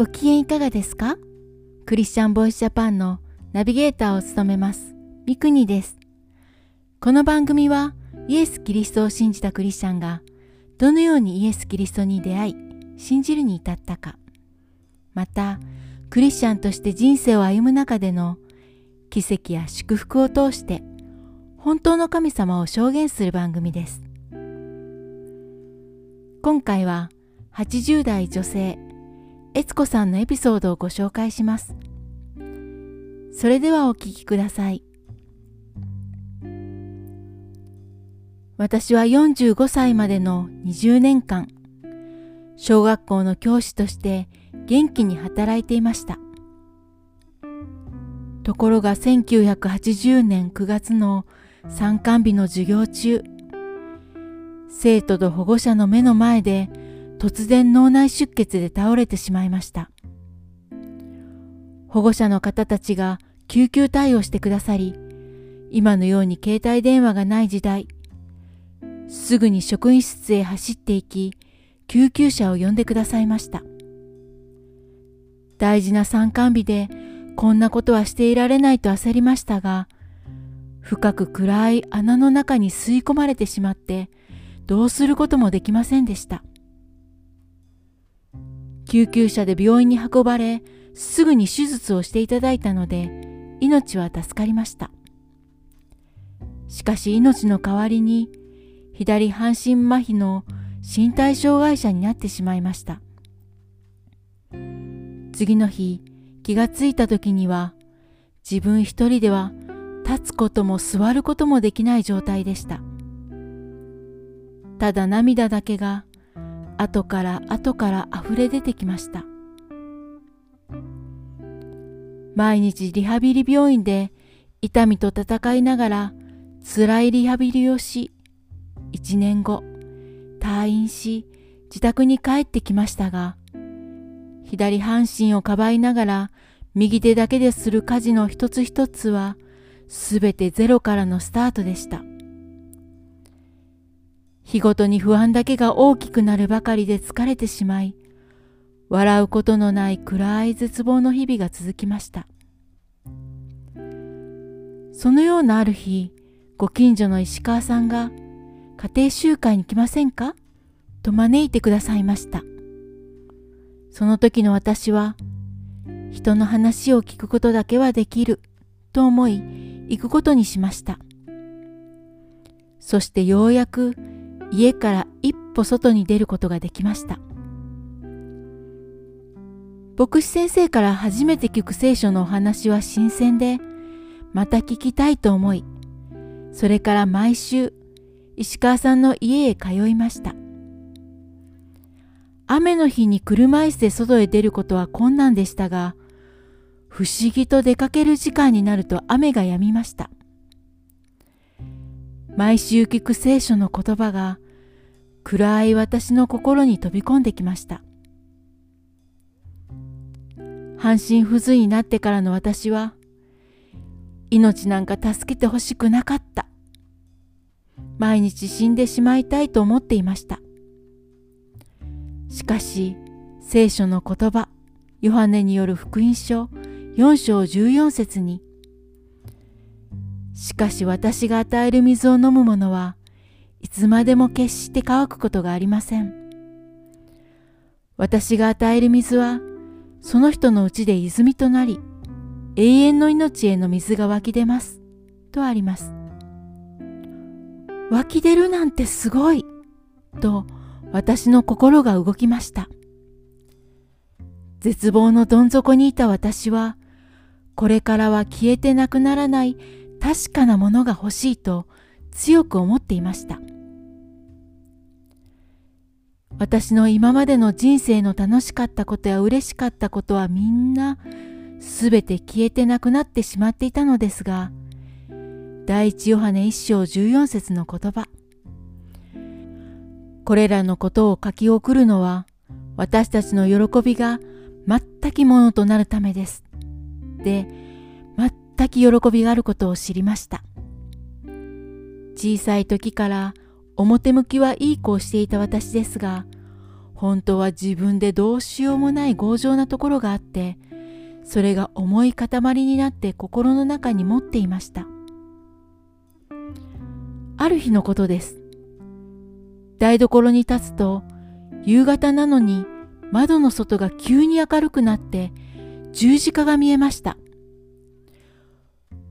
ご機嫌いかがですか？クリスチャンボイスジャパンのナビゲーターを務めます、ミクニです。この番組はイエス・キリストを信じたクリスチャンがどのようにイエス・キリストに出会い、信じるに至ったか、また、クリスチャンとして人生を歩む中での奇跡や祝福を通して本当の神様を証言する番組です。今回は80代女性、悦子さんのエピソードをご紹介します。それではお聞きください。私は45歳までの20年間、小学校の教師として元気に働いていました。ところが1980年9月の参観日の授業中、生徒と保護者の目の前で突然脳内出血で倒れてしまいました。保護者の方たちが救急対応してくださり、今のように携帯電話がない時代、すぐに職員室へ走っていき、救急車を呼んでくださいました。大事な参観日でこんなことはしていられないと焦りましたが、深く暗い穴の中に吸い込まれてしまって、どうすることもできませんでした。救急車で病院に運ばれ、すぐに手術をしていただいたので、命は助かりました。しかし命の代わりに、左半身麻痺の身体障害者になってしまいました。次の日、気がついた時には、自分一人では立つことも座ることもできない状態でした。ただ涙だけが後から後から溢れ出てきました。毎日リハビリ病院で痛みと戦いながら辛いリハビリをし、一年後退院し自宅に帰ってきましたが、左半身をかばいながら右手だけでする家事の一つ一つはすべてゼロからのスタートでした。日ごとに不安だけが大きくなるばかりで疲れてしまい、笑うことのない暗い絶望の日々が続きました。そのようなある日、ご近所の石川さんが、家庭集会に来ませんか？と招いてくださいました。その時の私は、人の話を聞くことだけはできると思い、行くことにしました。そしてようやく家から一歩外に出ることができました。牧師先生から初めて聞く聖書のお話は新鮮で、また聞きたいと思い、それから毎週、石川さんの家へ通いました。雨の日に車椅子で外へ出ることは困難でしたが、不思議と出かける時間になると雨が止みました。毎週聞く聖書の言葉が暗い私の心に飛び込んできました。半身不随になってからの私は命なんか助けてほしくなかった。毎日死んでしまいたいと思っていました。しかし聖書の言葉ヨハネによる福音書4章14節にしかし私が与える水を飲む者はいつまでも決して乾くことがありません。私が与える水はその人のうちで泉となり永遠の命への水が湧き出ます。とあります。湧き出るなんてすごいと私の心が動きました。絶望のどん底にいた私はこれからは消えてなくならない確かなものが欲しいと強く思っていました。私の今までの人生の楽しかったことや嬉しかったことはみんなすべて消えてなくなってしまっていたのですが、第一ヨハネ一章14節の言葉。これらのことを書き送るのは私たちの喜びが全きものとなるためです。で、全き喜びがあることを知りました。小さい時から表向きはいい子をしていた私ですが、本当は自分でどうしようもない強情なところがあってそれが重い塊になって心の中に持っていました。ある日のことです。台所に立つと夕方なのに窓の外が急に明るくなって十字架が見えました。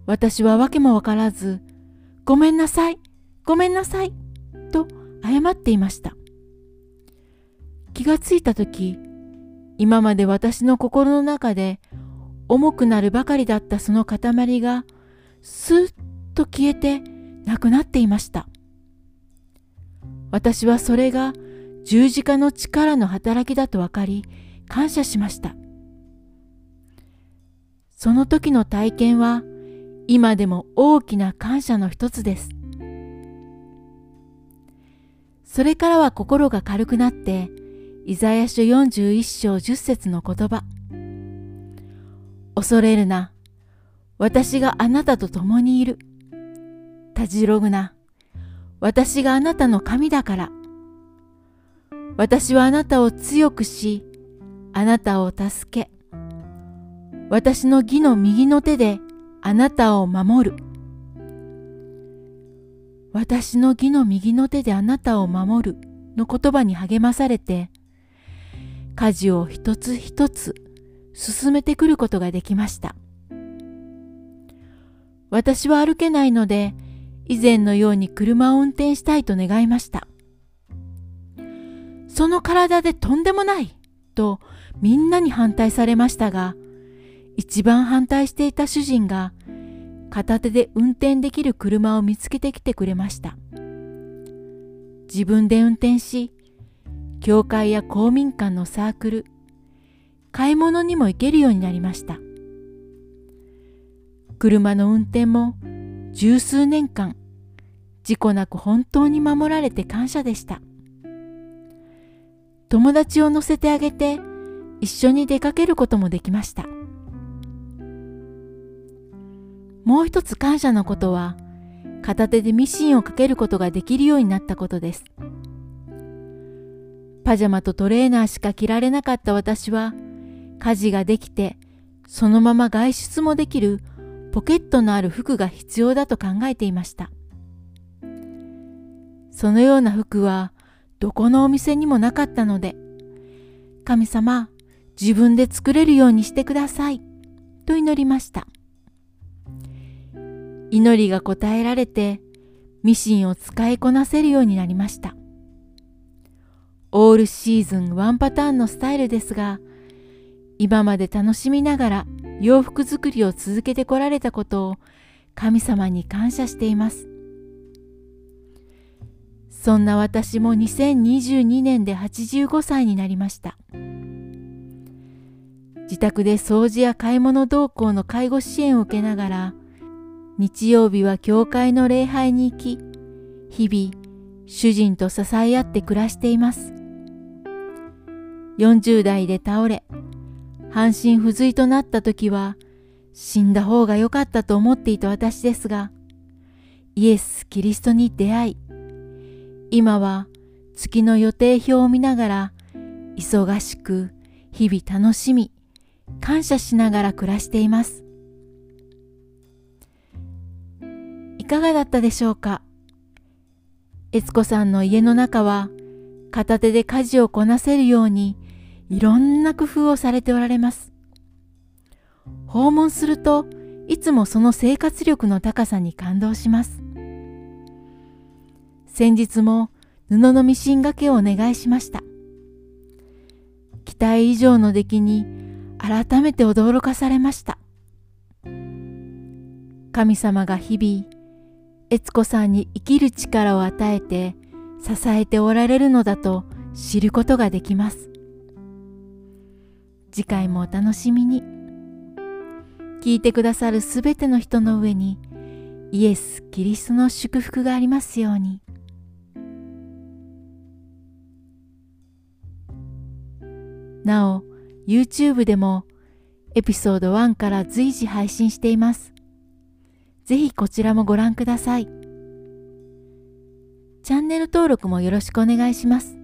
私は訳もわからずごめんなさいごめんなさいと謝っていました。気がついた時今まで私の心の中で重くなるばかりだったその塊がスーッと消えてなくなっていました。私はそれが十字架の力の働きだと分かり感謝しました。その時の体験は今でも大きな感謝の一つですそれからは心が軽くなってイザヤ書41章10節の言葉。恐れるな。私があなたと共にいる。たじろぐな。私があなたの神だから。私はあなたを強くし、あなたを助け、私の義の右の手であなたを守る。私の義の右の手であなたを守るの言葉に励まされて、家事を一つ一つ進めてくることができました。私は歩けないので、以前のように車を運転したいと願いました。その体でとんでもないとみんなに反対されましたが、一番反対していた主人が片手で運転できる車を見つけてきてくれました。自分で運転し、教会や公民館のサークル、買い物にも行けるようになりました。車の運転も十数年間、事故なく本当に守られて感謝でした。友達を乗せてあげて一緒に出かけることもできました。もう一つ感謝のことは、片手でミシンをかけることができるようになったことです。パジャマとトレーナーしか着られなかった私は、家事ができて、そのまま外出もできるポケットのある服が必要だと考えていました。そのような服はどこのお店にもなかったので、神様、自分で作れるようにしてください、と祈りました。祈りが答えられて、ミシンを使いこなせるようになりました。オールシーズンワンパターンのスタイルですが、今まで楽しみながら洋服作りを続けてこられたことを神様に感謝しています。そんな私も2022年で85歳になりました。自宅で掃除や買い物同行の介護支援を受けながら、日曜日は教会の礼拝に行き、日々主人と支え合って暮らしています。40代で倒れ、半身不随となった時は、死んだ方が良かったと思っていた私ですが、イエス・キリストに出会い、今は月の予定表を見ながら、忙しく日々楽しみ、感謝しながら暮らしています。かがだったでしょうか？悦子さんの家の中は片手で家事をこなせるようにいろんな工夫をされておられます。訪問するといつもその生活力の高さに感動します。先日も布のミシン掛けをお願いしました。期待以上の出来に改めて驚かされました。神様が日々、悦子さんに生きる力を与えて支えておられるのだと知ることができます。次回もお楽しみに。聞いてくださるすべての人の上にイエス・キリストの祝福がありますように。なお、YouTube でもエピソード1から随時配信しています。ぜひこちらもご覧ください。チャンネル登録もよろしくお願いします。